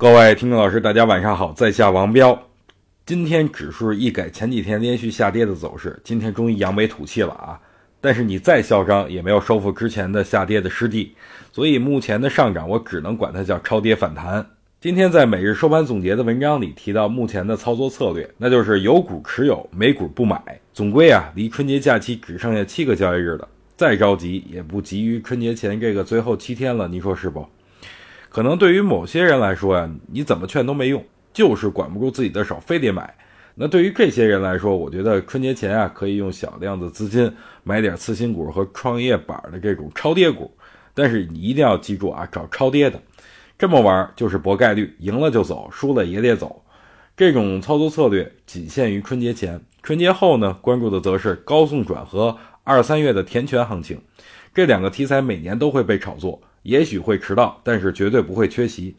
各位听众老师，大家晚上好，在下王彪。今天指数一改前几天连续下跌的走势，今天终于扬眉吐气了啊！但是你再嚣张，也没有收复之前的下跌的失地，所以目前的上涨，我只能管它叫超跌反弹。今天在每日收盘总结的文章里提到，目前的操作策略，那就是有股持有，没股不买。总归啊，离春节假期只剩下七个交易日了，再着急也不急于春节前这个最后七天了，你说是不？可能对于某些人来说呀，你怎么劝都没用，就是管不住自己的手，非得买。那对于这些人来说，我觉得春节前啊，可以用小量的资金买点次新股和创业板的这种超跌股。但是你一定要记住啊，找超跌的，这么玩就是博概率，赢了就走，输了也得走。这种操作策略仅限于春节前，春节后呢，关注的则是高送转和二三月的填权行情。这两个题材每年都会被炒作。也许会迟到，但是绝对不会缺席。